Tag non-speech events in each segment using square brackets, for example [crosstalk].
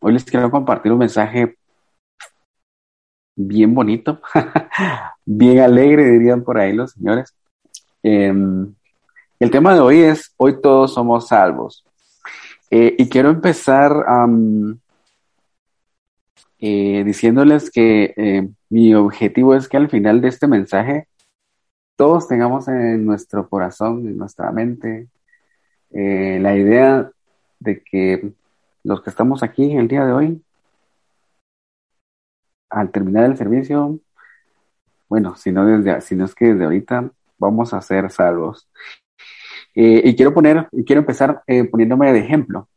hoy les quiero compartir un mensaje bien bonito, [laughs] bien alegre, dirían por ahí los señores. Em, el tema de hoy es, hoy todos somos salvos. Eh, y quiero empezar eh, diciéndoles que eh, mi objetivo es que al final de este mensaje todos tengamos en nuestro corazón, en nuestra mente, la idea de que los que estamos aquí el día de hoy, al terminar el servicio, bueno, si no, es que desde ahorita vamos a ser salvos. Eh, y quiero poner, quiero empezar eh, poniéndome de ejemplo.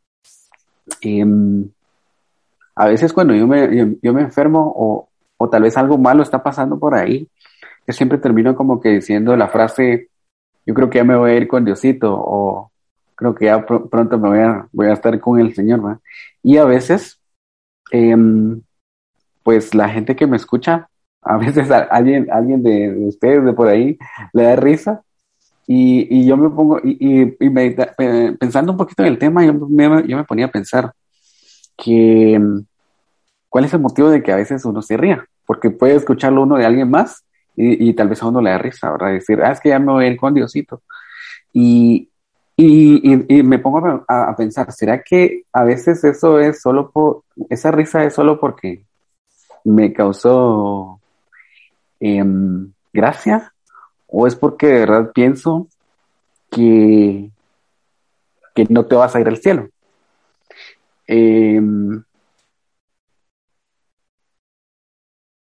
Em, a veces cuando yo me, yo, me enfermo o, o, tal vez algo malo está pasando por ahí, yo siempre termino como que diciendo la frase, yo creo que ya me voy a ir con Diosito o creo que ya pronto me voy a, voy a estar con el Señor. Y a veces, em, pues la gente que me escucha, [laughs] a veces alguien, alguien de, ustedes de por ahí le da risa y, y yo me pongo, y, y, pensando un poquito en el tema, yo me, yo me ponía a pensar que cuál es el motivo de que a veces uno se ría, porque puede escucharlo uno de alguien más y, y tal vez a uno le da risa, ¿verdad? Decir, ah, es que ya me voy a ir con Diosito. Y, y, y, me pongo a, pensar, ¿será que a veces eso es solo por, esa risa es solo porque me causó em, gracia? ¿O es porque de verdad pienso que, que no te vas a ir al cielo? Eh,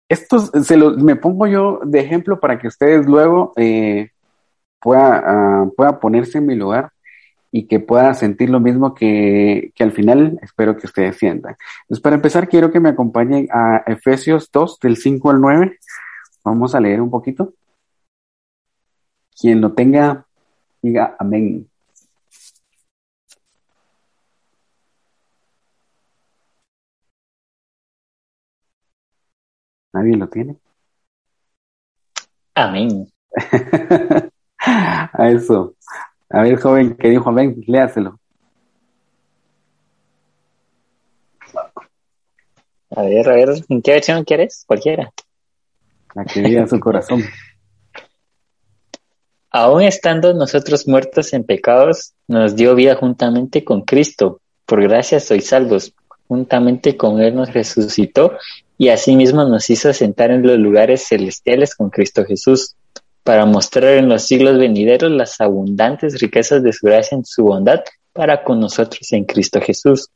esto se lo, me pongo yo de ejemplo para que ustedes luego eh, pueda, ah, pueda ponerse en mi lugar y que pueda sentir lo mismo que, que, al final espero que ustedes sientan. Entonces, para empezar, quiero que me acompañen a Efesios 2, del 5 al 9. Vamos a leer un poquito. Quien lo tenga, diga amén. ¿Nadie lo tiene? Amén. [laughs] A eso. A ver, joven, ¿qué dijo amén? Léaselo. A ver, a ver, ¿en qué versión quieres? Cualquiera. La que diga su corazón. [laughs] Aún estando nosotros muertos en pecados, nos dio vida juntamente con Cristo. Por gracia sois salvos. Juntamente con Él nos resucitó y asimismo nos hizo sentar en los lugares celestiales con Cristo Jesús para mostrar en los siglos venideros las abundantes riquezas de su gracia en su bondad para con nosotros en Cristo Jesús.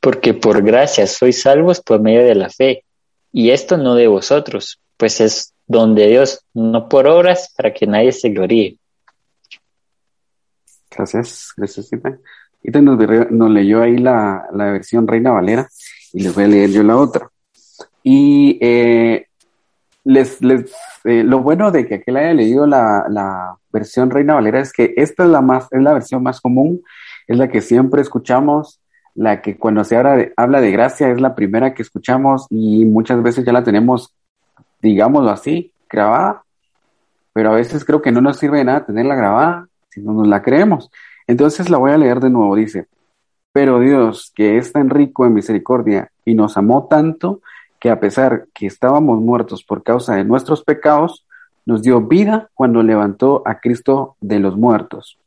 Porque por gracia sois salvos por medio de la fe, y esto no de vosotros, pues es don de Dios, no por obras, para que nadie se gloríe. Gracias, gracias, Y nos, nos leyó ahí la, la, versión Reina Valera, y les voy a leer yo la otra. Y eh, eh, lo bueno de que aquel haya leído la, la, versión Reina Valera es que esta es la más, es la versión más común, es la que siempre escuchamos, la que cuando se habla de, habla de gracia es la primera que escuchamos y muchas veces ya la tenemos, digámoslo así, grabada, pero a veces creo que no nos sirve de nada tenerla grabada si no nos la creemos. Entonces la voy a leer de nuevo, dice, pero Dios, que es tan rico en misericordia y nos amó tanto, que a pesar que estábamos muertos por causa de nuestros pecados, nos dio vida cuando levantó a Cristo de los muertos.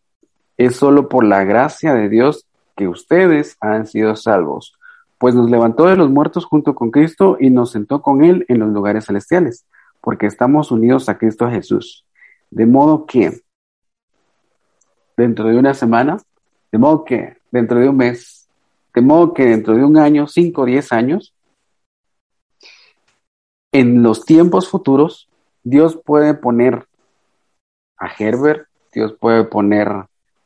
Es solo por la gracia de Dios que ustedes han sido salvos, pues nos levantó de los muertos junto con Cristo y nos sentó con Él en los lugares celestiales, porque estamos unidos a Cristo Jesús. De modo que, dentro de una semana, de modo que dentro de un mes, de modo que dentro de un año, cinco o diez años, en los tiempos futuros, Dios puede poner a Herbert, Dios puede poner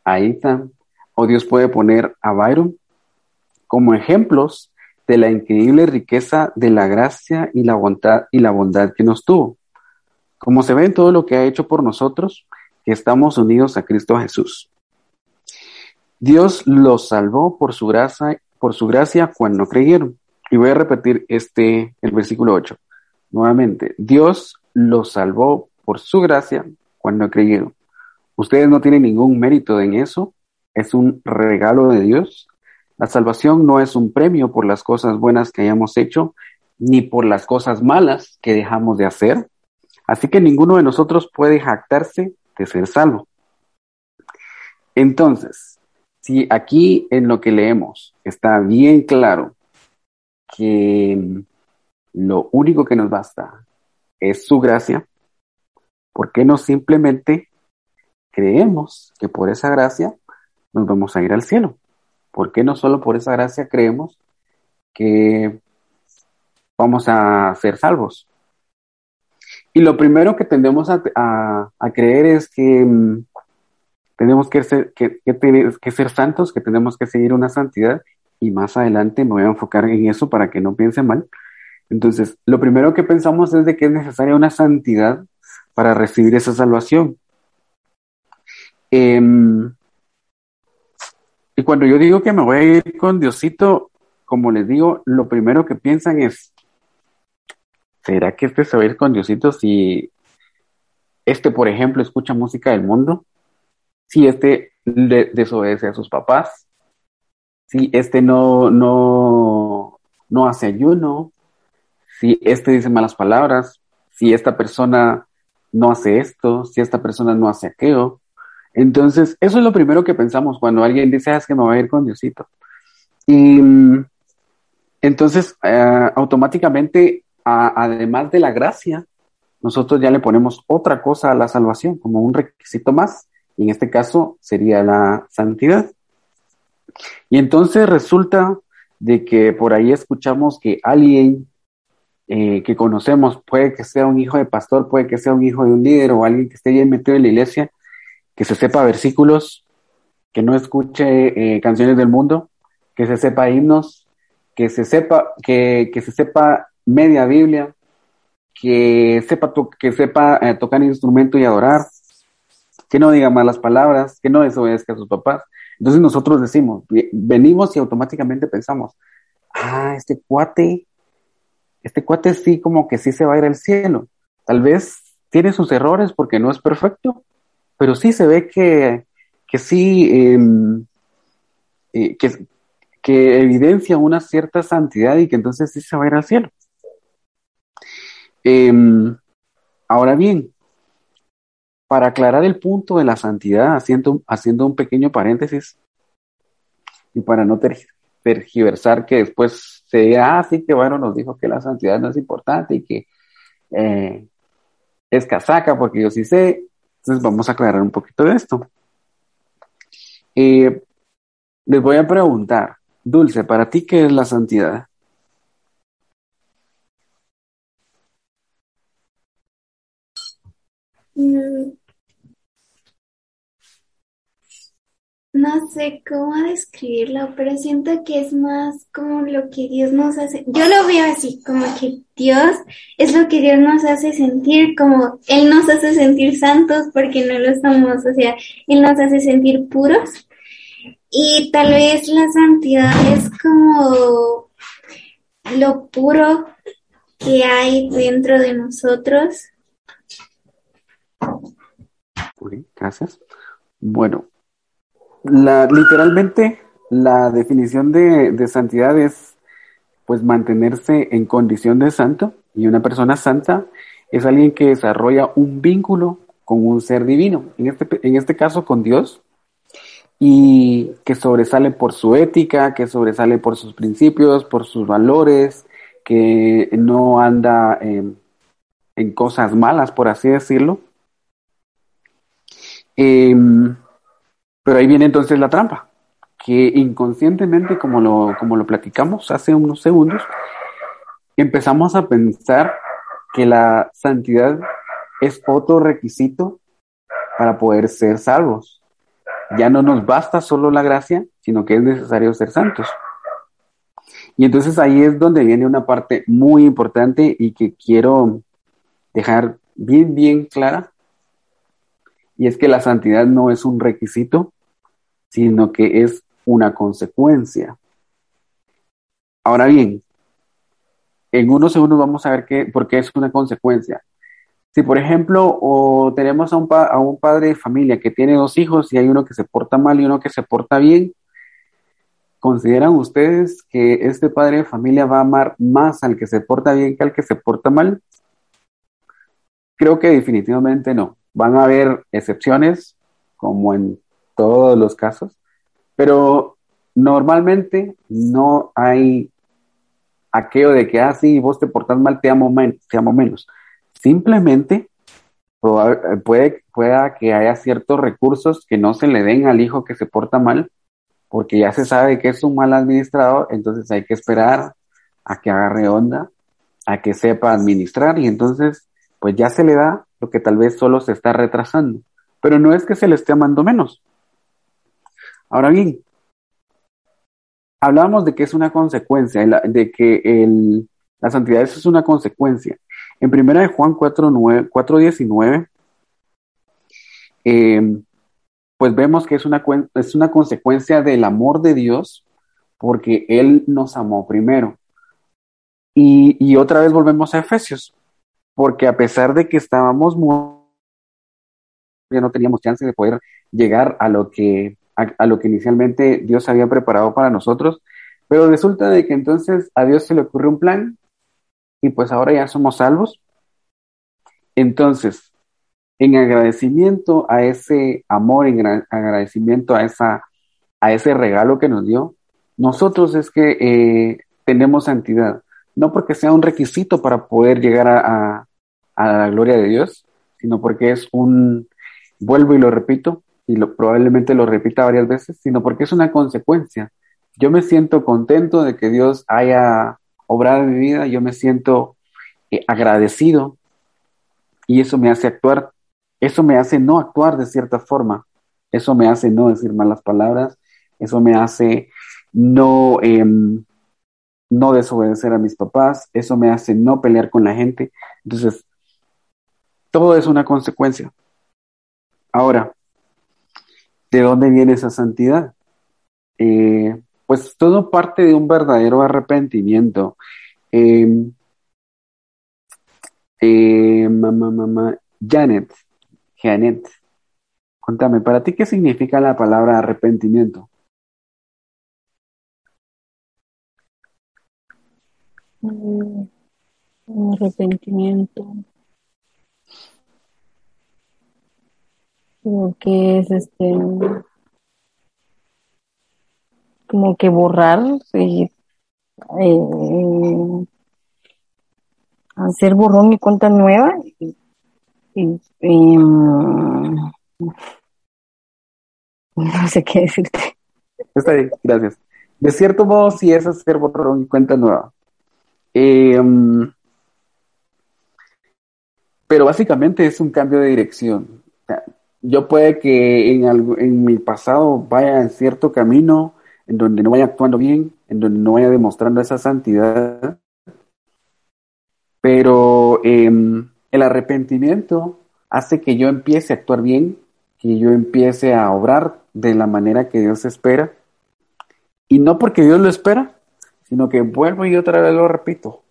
a Ethan, o Dios puede poner a Byron como ejemplos de la increíble riqueza de la gracia y la bondad y la bondad que nos tuvo. Como se ve en todo lo que ha hecho por nosotros, que estamos unidos a Cristo Jesús. Dios los salvó por su gracia, por su gracia cuando creyeron. Y voy a repetir este el versículo 8. Nuevamente, Dios los salvó por su gracia cuando creyeron. Ustedes no tienen ningún mérito en eso, es un regalo de Dios. La salvación no es un premio por las cosas buenas que hayamos hecho, ni por las cosas malas que dejamos de hacer. Así que ninguno de nosotros puede jactarse de ser salvo. Entonces, si aquí en lo que leemos está bien claro que lo único que nos basta es su gracia, ¿por qué no simplemente creemos que por esa gracia nos vamos a ir al cielo? ¿Por qué no solo por esa gracia creemos que vamos a ser salvos? Y lo primero que tendemos a, creer es que mm, tenemos que ser, que, que ser santos, que tenemos que seguir una santidad, y más adelante me voy a enfocar en eso para que no piense mal. Entonces, lo primero que pensamos es de que es necesaria una santidad para recibir esa salvación. Em, y cuando yo digo que me voy a ir con Diosito, como les digo, lo primero que piensan es, ¿será que este se va a ir con Diosito si este, por ejemplo, escucha música del mundo? Si este desobedece a sus papás, si este no, no, no hace ayuno, si este dice malas palabras, si esta persona no hace esto, si esta persona no hace aquello. Entonces, eso es lo primero que pensamos cuando alguien dice, ah, es que me voy a ir con Diosito. Y entonces, eh, automáticamente, además de la gracia, nosotros ya le ponemos otra cosa a la salvación, como un requisito más, y en este caso sería la santidad. Y entonces resulta de que por ahí escuchamos que alguien eh, que conocemos, puede que sea un hijo de pastor, puede que sea un hijo de un líder o alguien que esté bien metido en la iglesia, que se sepa versículos, que no escuche eh, canciones del mundo, que se sepa himnos, que se sepa, que, que se sepa media Biblia, que sepa, que sepa eh, tocar instrumento y adorar, que no diga malas palabras, que no desobedezca a sus papás. Entonces nosotros decimos, venimos y automáticamente pensamos, ah, este cuate este cuate sí como que sí se va a ir al cielo. Tal vez tiene sus errores porque no es perfecto, pero sí se ve que, que sí, em, eh, que, evidencia una cierta santidad y que entonces sí se va a ir al cielo. Em, ahora bien, para aclarar el punto de la santidad, haciendo, haciendo un pequeño paréntesis, y para no tergiversar que después se diga, ah, sí, que bueno, nos dijo que la santidad no es importante y que eh, es casaca, porque yo sí sé. Entonces vamos a aclarar un poquito de esto. Les voy a preguntar, Dulce, ¿para ti qué es la santidad? Mm, No sé cómo describirlo, pero siento que es más como lo que Dios nos hace. Yo lo veo así, como que Dios es lo que Dios nos hace sentir, como Él nos hace sentir santos porque no lo somos, o sea, Él nos hace sentir puros. Y tal vez la santidad es como lo puro que hay dentro de nosotros. gracias. Bueno, la, literalmente, la definición de, santidad es pues mantenerse en condición de santo. Y una persona santa es alguien que desarrolla un vínculo con un ser divino, en este, en este caso con Dios, y que sobresale por su ética, que sobresale por sus principios, por sus valores, que no anda en, en cosas malas, por así decirlo. Em, pero ahí viene entonces la trampa, que inconscientemente, como lo, como lo platicamos hace unos segundos, empezamos a pensar que la santidad es otro requisito para poder ser salvos. Ya no nos basta solo la gracia, sino que es necesario ser santos. Y entonces ahí es donde viene una parte muy importante y que quiero dejar bien, bien clara. Y es que la santidad no es un requisito, sino que es una consecuencia. Ahora bien, en unos segundos vamos a ver qué, por qué es una consecuencia. Si, por ejemplo, tenemos a un, a un padre de familia que tiene dos hijos y hay uno que se porta mal y uno que se porta bien, ¿consideran ustedes que este padre de familia va a amar más al que se porta bien que al que se porta mal? Creo que definitivamente no. Van a haber excepciones, como en todos los casos, pero normalmente no hay aquello de que, ah, sí, vos te portas mal, te amo, te amo menos. Simplemente puede, pueda que haya ciertos recursos que no se le den al hijo que se porta mal, porque ya se sabe que es un mal administrador, entonces hay que esperar a que agarre onda, a que sepa administrar y entonces pues ya se le da lo que tal vez solo se está retrasando. Pero no es que se le esté amando menos. Ahora bien, hablábamos de que es una consecuencia, de que el, la santidad es una consecuencia. En primera de Juan 4.19, eh, pues vemos que es una, es una consecuencia del amor de Dios porque Él nos amó primero. Y, y otra vez volvemos a Efesios, porque a pesar de que estábamos muy, ya no teníamos chance de poder llegar a lo que a, lo que inicialmente Dios había preparado para nosotros, pero resulta de que entonces a Dios se le ocurrió un plan y pues ahora ya somos salvos. Entonces, en agradecimiento a ese amor, en agradecimiento a, esa, a ese regalo que nos dio, nosotros es que eh, tenemos santidad, no porque sea un requisito para poder llegar a, a, la gloria de Dios, sino porque es un, vuelvo y lo repito, y lo, probablemente lo repita varias veces, sino porque es una consecuencia. Yo me siento contento de que Dios haya obrado en mi vida, yo me siento eh, agradecido y eso me hace actuar, eso me hace no actuar de cierta forma, eso me hace no decir malas palabras, eso me hace no, em, no desobedecer a mis papás, eso me hace no pelear con la gente. Entonces, todo es una consecuencia. Ahora, ¿de dónde viene esa santidad? Eh, pues todo parte de un verdadero arrepentimiento. Eh, eh, mamá, mamá, Janet, Janet, contame, ¿para ti qué significa la palabra arrepentimiento? Mm, arrepentimiento. Como que es este como que borrar y eh, hacer borrón y cuenta nueva y, mm, [laughs] no sé qué decirte. Está bien, gracias. De cierto modo, sí es hacer borrón y cuenta nueva. Em, pero básicamente es un cambio de dirección. Yo puede que en, algo, en mi pasado vaya en cierto camino en donde no vaya actuando bien, en donde no vaya demostrando esa santidad. Pero em, el arrepentimiento hace que yo empiece a actuar bien, que yo empiece a obrar de la manera que Dios espera. Y no porque Dios lo espera, sino que vuelvo y otra vez lo repito,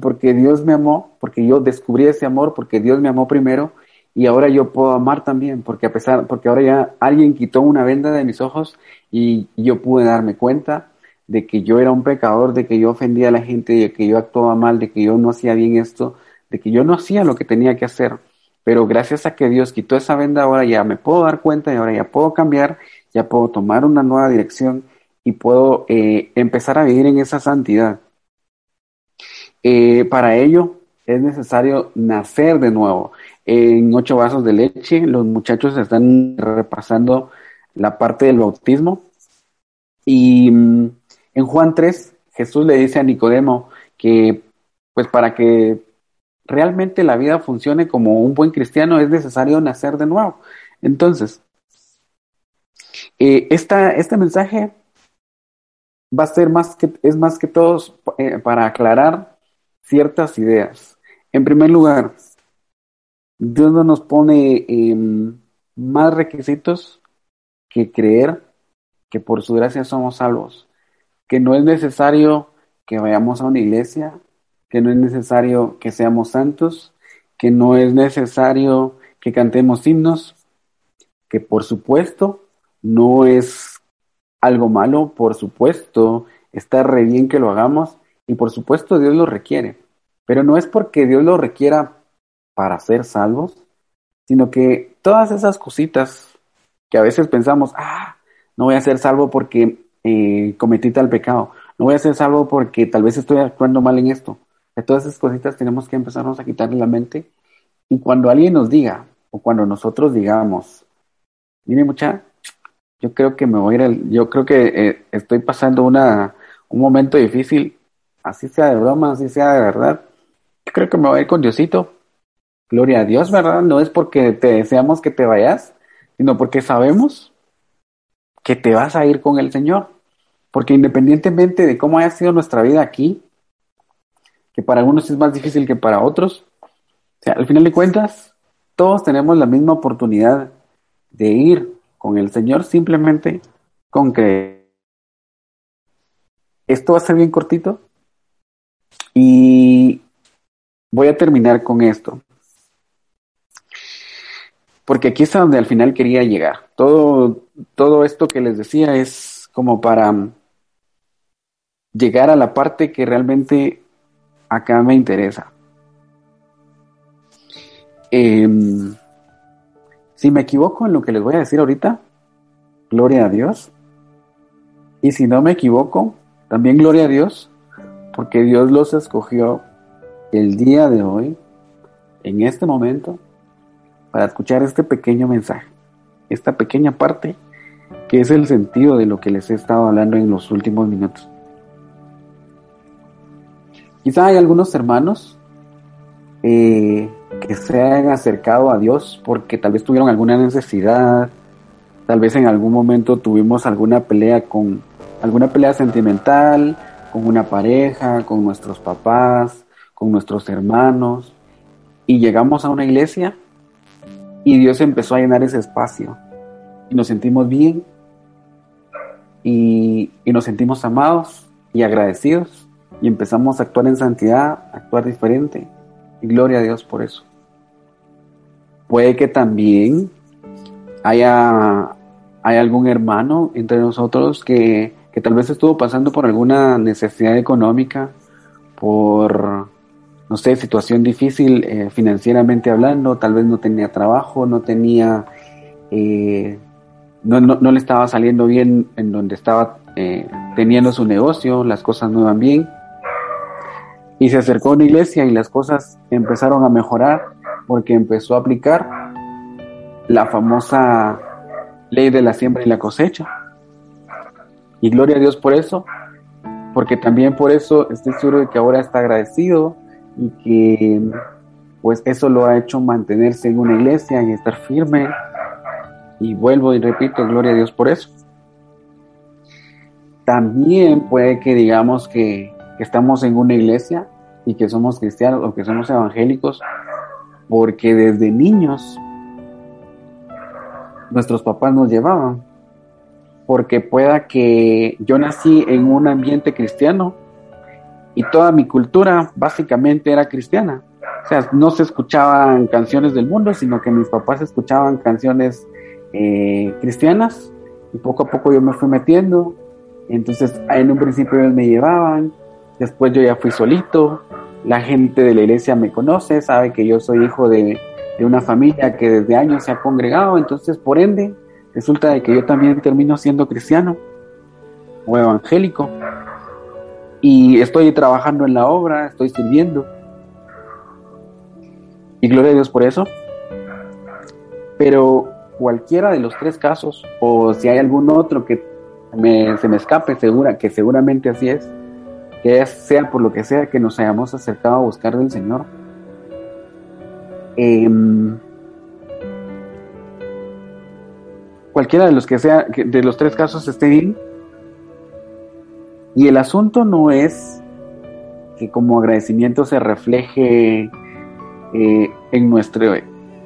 porque Dios me amó, porque yo descubrí ese amor, porque Dios me amó primero y ahora yo puedo amar también, porque a pesar, porque ahora ya alguien quitó una venda de mis ojos y yo pude darme cuenta de que yo era un pecador, de que yo ofendía a la gente, de que yo actuaba mal, de que yo no hacía bien esto, de que yo no hacía lo que tenía que hacer. Pero gracias a que Dios quitó esa venda, ahora ya me puedo dar cuenta y ahora ya puedo cambiar, ya puedo tomar una nueva dirección y puedo eh, empezar a vivir en esa santidad. Eh, para ello es necesario nacer de nuevo en ocho vasos de leche. Los muchachos están repasando la parte del bautismo. Y mm, en Juan 3, Jesús le dice a Nicodemo que, pues para que realmente la vida funcione como un buen cristiano es necesario nacer de nuevo. Entonces, eh, este mensaje va a ser más que, es más que todo eh, para aclarar ciertas ideas. En primer lugar, Dios no nos pone em, más requisitos que creer que por su gracia somos salvos, que no es necesario que vayamos a una iglesia, que no es necesario que seamos santos, que no es necesario que cantemos himnos, que por supuesto no es algo malo, por supuesto, está re bien que lo hagamos y por supuesto Dios lo requiere. Pero no es porque Dios lo requiera para ser salvos, sino que todas esas cositas que a veces pensamos, ah, no voy a ser salvo porque eh, cometí tal pecado, no voy a ser salvo porque tal vez estoy actuando mal en esto. Todas esas cositas tenemos que empezarnos a quitarle la mente y cuando alguien nos diga o cuando nosotros digamos, mire mucha, yo creo que me voy a ir, yo creo que eh, estoy pasando una, un momento difícil, así sea de broma, así sea de verdad, creo que me voy a ir con Diosito. Gloria a Dios, ¿verdad? No es porque te deseamos que te vayas, sino porque sabemos que te vas a ir con el Señor. Porque independientemente de cómo haya sido nuestra vida aquí, que para algunos es más difícil que para otros, o sea, al final de cuentas, todos tenemos la misma oportunidad de ir con el Señor simplemente con que esto va a ser bien cortito y voy a terminar con esto. Porque aquí es donde al final quería llegar. Todo, todo esto que les decía es como para llegar a la parte que realmente acá me interesa. Em, si me equivoco en lo que les voy a decir ahorita, gloria a Dios. Y si no me equivoco, también gloria a Dios, porque Dios los escogió el día de hoy, en este momento, para escuchar este pequeño mensaje, esta pequeña parte que es el sentido de lo que les he estado hablando en los últimos minutos. Quizá hay algunos hermanos eh, que se han acercado a Dios porque tal vez tuvieron alguna necesidad, tal vez en algún momento tuvimos alguna pelea con alguna pelea sentimental, con una pareja, con nuestros papás, con nuestros hermanos, y llegamos a una iglesia y Dios empezó a llenar ese espacio y nos sentimos bien y, y nos sentimos amados y agradecidos y empezamos a actuar en santidad, actuar diferente. Y gloria a Dios por eso. Puede que también haya, hay algún hermano entre nosotros que, que tal vez estuvo pasando por alguna necesidad económica, por no sé, situación difícil eh, financieramente hablando, tal vez no tenía trabajo, no tenía, eh, no, no, no, le estaba saliendo bien en donde estaba eh, teniendo su negocio, las cosas no iban bien. Y se acercó a una iglesia y las cosas empezaron a mejorar porque empezó a aplicar la famosa ley de la siembra y la cosecha. Y gloria a Dios por eso, porque también por eso estoy seguro de que ahora está agradecido y que pues eso lo ha hecho mantenerse en una iglesia y estar firme. Y vuelvo y repito, gloria a Dios por eso. También puede que digamos que, que estamos en una iglesia y que somos cristianos o que somos evangélicos porque desde niños nuestros papás nos llevaban. Porque pueda que yo nací en un ambiente cristiano y toda mi cultura básicamente era cristiana. O sea, no se escuchaban canciones del mundo, sino que mis papás escuchaban canciones eh, cristianas y poco a poco yo me fui metiendo. Entonces, en un principio ellos me llevaban, después yo ya fui solito. La gente de la iglesia me conoce, sabe que yo soy hijo de, de una familia que desde años se ha congregado, entonces por ende resulta de que yo también termino siendo cristiano o evangélico y estoy trabajando en la obra, estoy sirviendo. Y gloria a Dios por eso. Pero cualquiera de los tres casos, o si hay algún otro que se me escape, segura, que seguramente así es, que sea por lo que sea que nos hayamos acercado a buscar del Señor, em, cualquiera de los que sea, de los tres casos esté bien, y el asunto no es que como agradecimiento se refleje eh, en nuestro,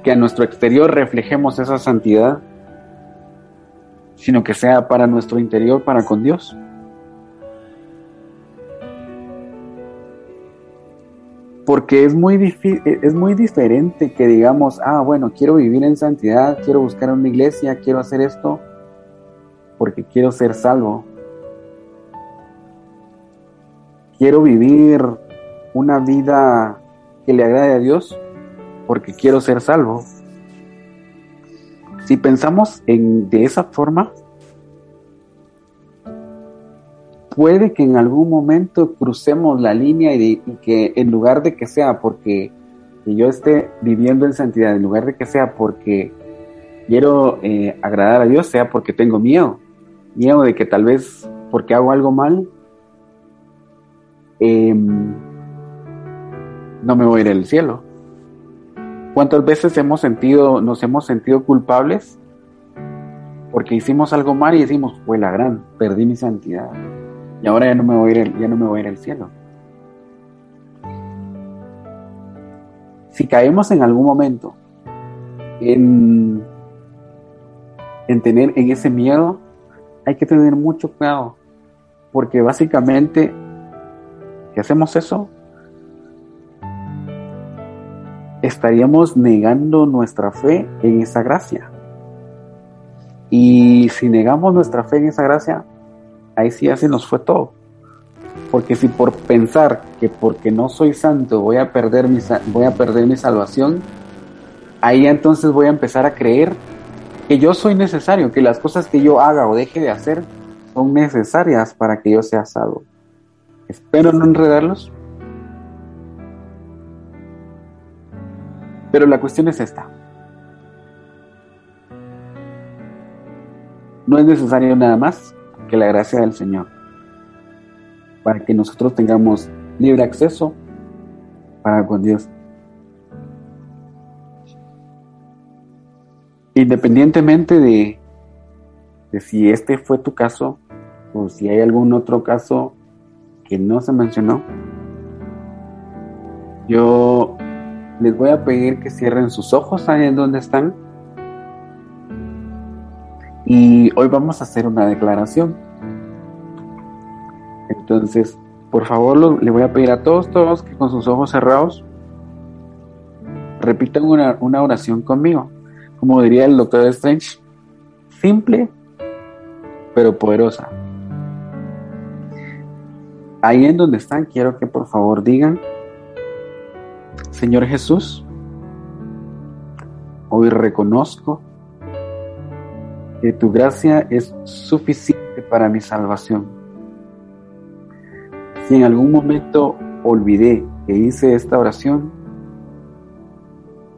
que a nuestro exterior reflejemos esa santidad, sino que sea para nuestro interior, para con Dios. Porque es muy, es muy diferente que digamos, ah, bueno, quiero vivir en santidad, quiero buscar una iglesia, quiero hacer esto, porque quiero ser salvo. Quiero vivir una vida que le agrade a Dios porque quiero ser salvo. Si pensamos en, de esa forma, puede que en algún momento crucemos la línea y, que en lugar de que sea porque yo esté viviendo en santidad, en lugar de que sea porque quiero eh, agradar a Dios, sea porque tengo miedo, miedo de que tal vez porque hago algo mal, em, no me voy a ir al cielo. ¿Cuántas veces hemos sentido, nos hemos sentido culpables porque hicimos algo mal y decimos, fue la gran, perdí mi santidad y ahora ya no me voy a ir, ya no me voy a ir al cielo? Si caemos en algún momento en en tener en ese miedo, hay que tener mucho cuidado, porque básicamente, hacemos eso, estaríamos negando nuestra fe en esa gracia. Y si negamos nuestra fe en esa gracia, ahí sí ya se nos fue todo. Porque si por pensar que porque no soy santo voy a perder mi, voy a perder mi salvación, ahí entonces voy a empezar a creer que yo soy necesario, que las cosas que yo haga o deje de hacer son necesarias para que yo sea salvo. Espero no enredarlos. Pero la cuestión es esta. No es necesario nada más que la gracia del Señor para que nosotros tengamos libre acceso para con Dios. Independientemente de, si este fue tu caso o si hay algún otro caso que no se mencionó, yo les voy a pedir que cierren sus ojos ahí en donde están. Y hoy vamos a hacer una declaración. Entonces, por favor, le voy a pedir a todos, todos que con sus ojos cerrados repitan una, una oración conmigo como diría el Doctor Strange, simple pero poderosa. Ahí en donde están, quiero que por favor digan, Señor Jesús, hoy reconozco que tu gracia es suficiente para mi salvación. Si en algún momento olvidé que hice esta oración,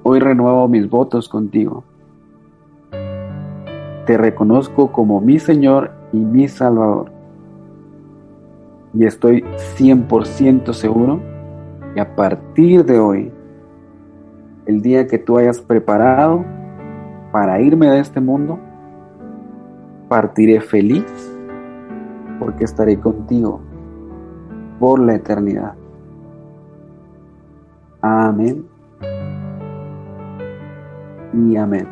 hoy renuevo mis votos contigo te reconozco como mi Señor y mi Salvador. Y estoy 100% seguro que a partir de hoy, el día que tú hayas preparado para irme de este mundo, partiré feliz porque estaré contigo por la eternidad. Amén y amén.